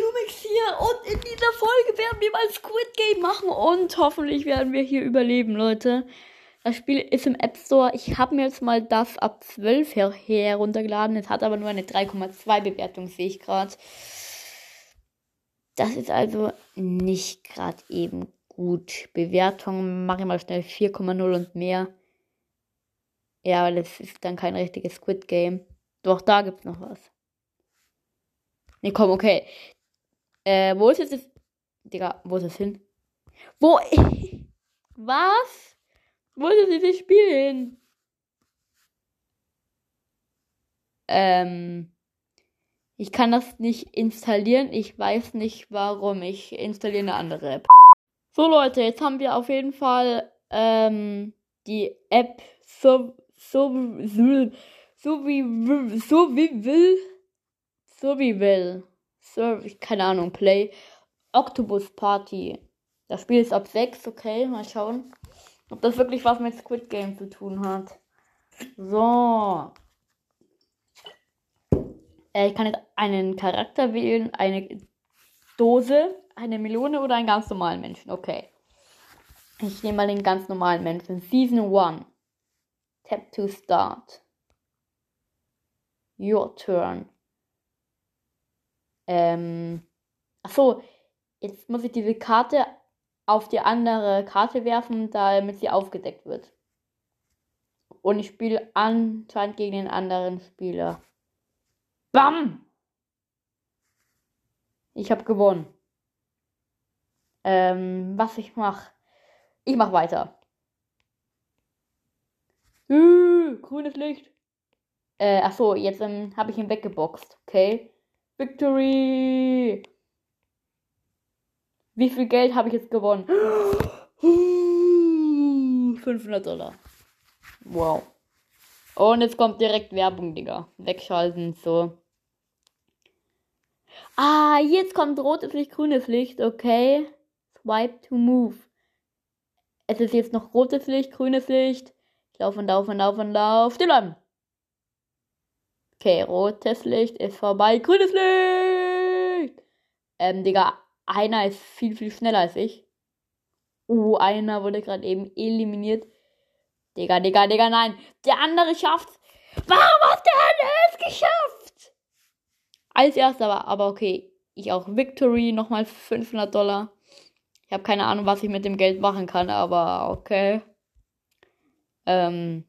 Lumix hier und in dieser Folge werden wir mal Squid Game machen und hoffentlich werden wir hier überleben, Leute. Das Spiel ist im App Store. Ich habe mir jetzt mal das ab 12 her heruntergeladen. Es hat aber nur eine 3,2 Bewertung, sehe ich gerade. Das ist also nicht gerade eben gut. Bewertung mache ich mal schnell 4,0 und mehr. Ja, das ist dann kein richtiges Squid Game. Doch, da gibt's noch was. Nee, komm, okay. Äh, wo ist jetzt das. Digga, wo ist das hin? Wo. Was? Wo ist jetzt dieses Spiel hin? Ähm. Ich kann das nicht installieren. Ich weiß nicht warum. Ich installiere eine andere App. So Leute, jetzt haben wir auf jeden Fall ähm, die App so, so, so, so wie so wie will so wie will so keine Ahnung Play Octopus Party. Das Spiel ist ab 6, okay, mal schauen, ob das wirklich was mit Squid Game zu tun hat. So. Äh, ich kann jetzt einen Charakter wählen, eine Dose, eine Melone oder einen ganz normalen Menschen. Okay. Ich nehme mal den ganz normalen Menschen. Season 1. Tap to start. Your turn. Ähm. Achso, jetzt muss ich diese Karte auf die andere Karte werfen, damit sie aufgedeckt wird. Und ich spiele anscheinend gegen den anderen Spieler. Bam! Ich habe gewonnen. Ähm, was ich mache. Ich mach weiter. Äh, grünes Licht. Äh, ach so, jetzt ähm, habe ich ihn weggeboxt. Okay. Victory! Wie viel Geld habe ich jetzt gewonnen? 500 Dollar. Wow. Und jetzt kommt direkt Werbung, Digga. Wegschalten, so. Ah, jetzt kommt rotes Licht, grünes Licht, okay. Swipe to move. Es ist jetzt noch rotes Licht, grünes Licht. Ich laufe und laufe und laufe und laufe. Still bleiben. Okay, rotes Licht ist vorbei. Grünes Licht! Ähm, Digga, einer ist viel, viel schneller als ich. Uh, einer wurde gerade eben eliminiert. Digga, Digga, Digga, nein. Der andere schafft's. Warum hat der es geschafft? Als erster war, aber okay. Ich auch Victory, nochmal 500 Dollar. Ich habe keine Ahnung, was ich mit dem Geld machen kann, aber okay. Ähm.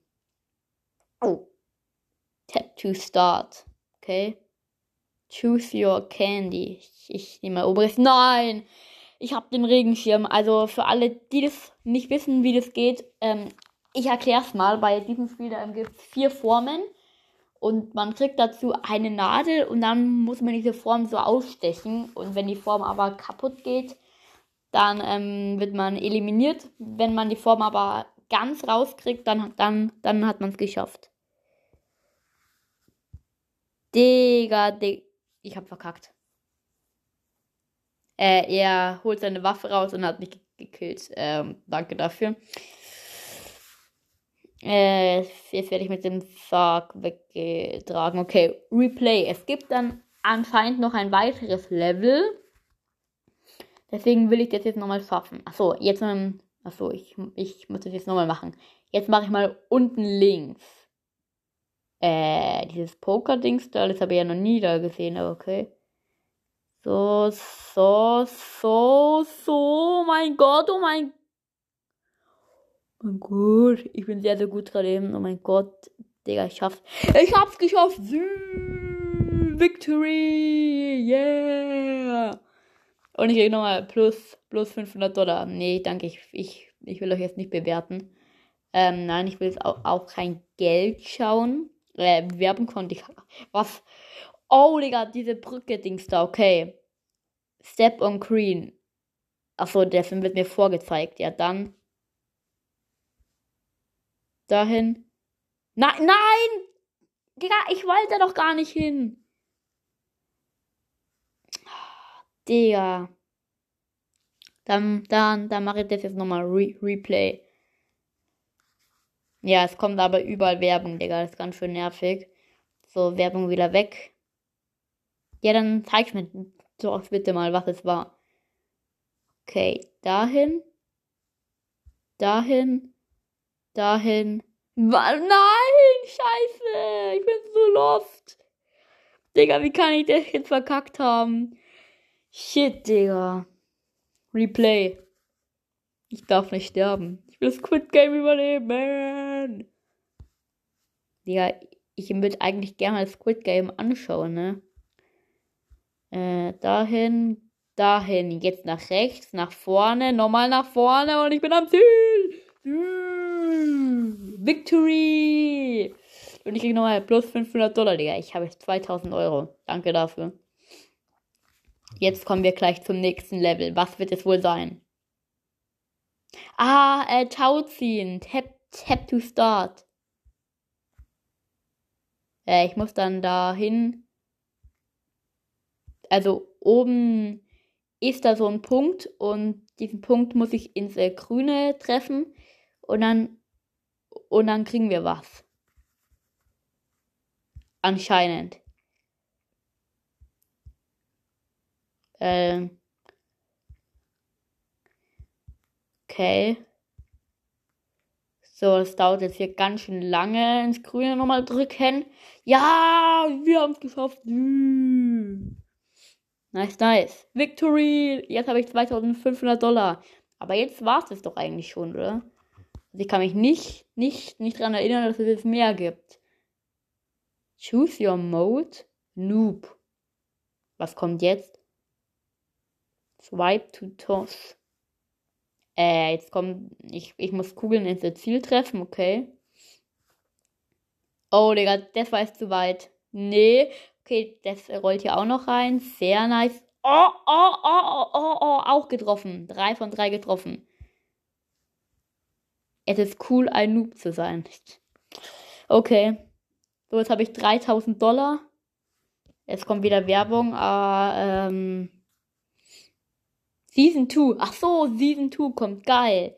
Oh. Tap to start. Okay. Choose your candy. Ich, ich nehme mal oberes. Nein! Ich habe den Regenschirm. Also für alle, die das nicht wissen, wie das geht, ähm, ich erkläre es mal. Bei diesem Spiel gibt es vier Formen. Und man kriegt dazu eine Nadel und dann muss man diese Form so ausstechen. Und wenn die Form aber kaputt geht, dann ähm, wird man eliminiert. Wenn man die Form aber ganz rauskriegt, dann, dann, dann hat man es geschafft. Digga, Digga. Ich hab verkackt. Äh, er holt seine Waffe raus und hat mich gekillt. Ähm, danke dafür. Äh, jetzt werde ich mit dem Sarg weggetragen. Okay, Replay. Es gibt dann anscheinend noch ein weiteres Level. Deswegen will ich das jetzt nochmal schaffen. Achso, jetzt, ähm, achso, ich, ich muss das jetzt nochmal machen. Jetzt mache ich mal unten links. Äh, dieses Poker-Dings da, das habe ich ja noch nie da gesehen, aber okay. So, so, so, so, mein Gott, oh mein mein Gott, ich bin sehr, sehr gut gerade eben. Oh mein Gott, Digga, ich schaff's. Ich hab's geschafft! Victory! Yeah! Und ich krieg nochmal plus, plus 500 Dollar. Nee, danke, ich, ich, ich will euch jetzt nicht bewerten. Ähm, nein, ich will jetzt auch, auch kein Geld schauen. Äh, Werbung konnte ich. Was? Oh, Digga, diese Brücke-Dings da, okay. Step on Green. Achso, der Film wird mir vorgezeigt. Ja, dann. Dahin. Nein, nein! Digga, ich wollte doch gar nicht hin. Digga. Dann, dann, dann mache ich das jetzt nochmal Re Replay. Ja, es kommt aber überall Werbung, Digga. Das ist ganz schön nervig. So, Werbung wieder weg. Ja, dann zeig's mir. Doch, bitte mal, was es war. Okay, dahin. Dahin. Dahin. Nein, scheiße. Ich bin so lost. Digga, wie kann ich das jetzt verkackt haben? Shit, Digga. Replay. Ich darf nicht sterben. Ich will Squid Game überleben. Digga, ich würde eigentlich gerne das Squid Game anschauen, ne? Äh, dahin, dahin. Jetzt nach rechts, nach vorne, nochmal nach vorne und ich bin am Ziel. Victory! Und ich kriege nochmal plus 500 Dollar, Digga. Ich habe jetzt 2000 Euro. Danke dafür. Jetzt kommen wir gleich zum nächsten Level. Was wird es wohl sein? Ah, äh, Tau ziehen. Tap, tap to start. Äh, ich muss dann dahin. Also oben ist da so ein Punkt und diesen Punkt muss ich ins äh, Grüne treffen und dann und dann kriegen wir was. Anscheinend. Ähm. Okay. So, das dauert jetzt hier ganz schön lange. Ins Grüne nochmal drücken. Ja, wir haben es geschafft. Nice, nice. Victory! Jetzt habe ich 2500 Dollar. Aber jetzt war es doch eigentlich schon, oder? Also ich kann mich nicht, nicht, nicht daran erinnern, dass es jetzt mehr gibt. Choose your mode. Noob. Was kommt jetzt? Swipe to toss. Äh, jetzt kommt. Ich, ich muss Kugeln ins Ziel treffen, okay. Oh, Digga, das war jetzt zu weit. Nee. Okay, das rollt hier auch noch rein. Sehr nice. Oh, oh, oh, oh, oh, oh, auch getroffen. Drei von drei getroffen. Es ist cool, ein Noob zu sein. Okay. So, jetzt habe ich 3000 Dollar. Es kommt wieder Werbung. Äh, ähm, Season 2. Ach so, Season 2 kommt. Geil.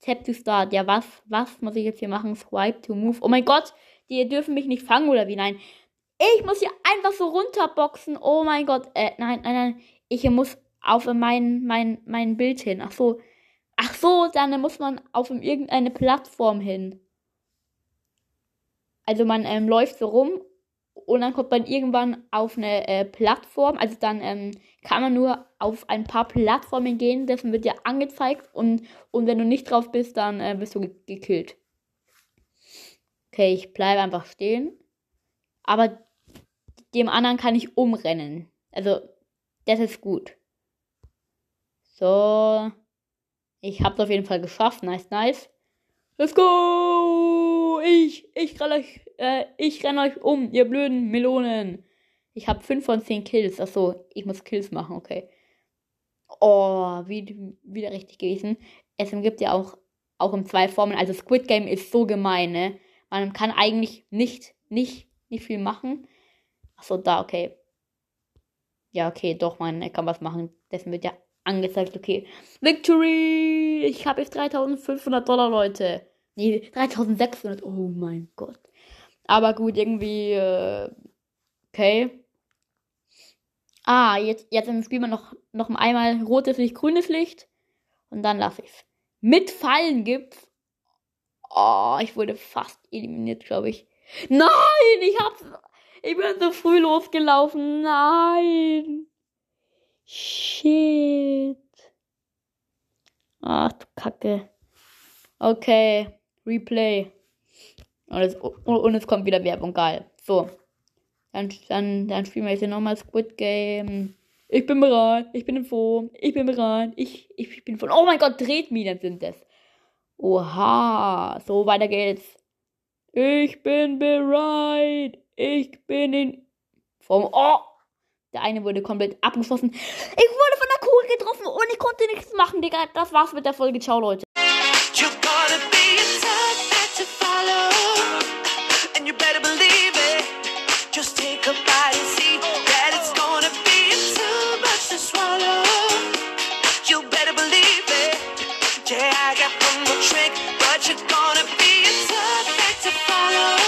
Tap to start. Ja, was, was muss ich jetzt hier machen? Swipe to move. Oh mein Gott, die dürfen mich nicht fangen oder wie? Nein. Ich muss hier einfach so runterboxen. Oh mein Gott. Äh, nein, nein, nein. Ich muss auf mein, mein, mein Bild hin. Ach so. Ach so, dann muss man auf irgendeine Plattform hin. Also man ähm, läuft so rum und dann kommt man irgendwann auf eine äh, Plattform. Also dann ähm, kann man nur auf ein paar Plattformen gehen, dessen wird dir angezeigt und, und wenn du nicht drauf bist, dann äh, bist du ge gekillt. Okay, ich bleibe einfach stehen. Aber dem anderen kann ich umrennen. Also, das ist gut. So. Ich hab's auf jeden Fall geschafft. Nice, nice. Let's go! Ich, ich renn euch, äh, ich renn euch um, ihr blöden Melonen. Ich hab 5 von 10 Kills. Achso, ich muss Kills machen, okay. Oh, wie, wieder richtig gewesen. Es gibt ja auch, auch im zwei Formen. Also Squid Game ist so gemein, ne? Man kann eigentlich nicht, nicht, nicht viel machen. Achso, da, okay. Ja, okay, doch, man kann was machen. Dessen wird ja angezeigt, okay. Victory! Ich habe jetzt 3500 Dollar, Leute. Nee, 3600. Oh mein Gott. Aber gut, irgendwie, äh, okay. Ah, jetzt, jetzt spielen wir noch, noch einmal rotes Licht, grünes Licht. Und dann lasse ich es. Mit Fallen gibt's. Oh, ich wurde fast eliminiert, glaube ich. Nein, ich hab's. Ich bin so früh losgelaufen. Nein. Shit. Ach du Kacke. Okay. Replay. Und es, und es kommt wieder Werbung. Geil. So. Dann, dann, dann spielen wir jetzt hier nochmal Squid Game. Ich bin bereit. Ich bin froh. Ich bin bereit. Ich, ich bin von. Oh mein Gott, Tretminen sind das. Oha. So, weiter geht's. Ich bin bereit. Ich bin in. Vom. Oh! Der eine wurde komplett abgeschossen. Ich wurde von der Kugel getroffen und ich konnte nichts machen, Digga. Das war's mit der Folge. Ciao, Leute.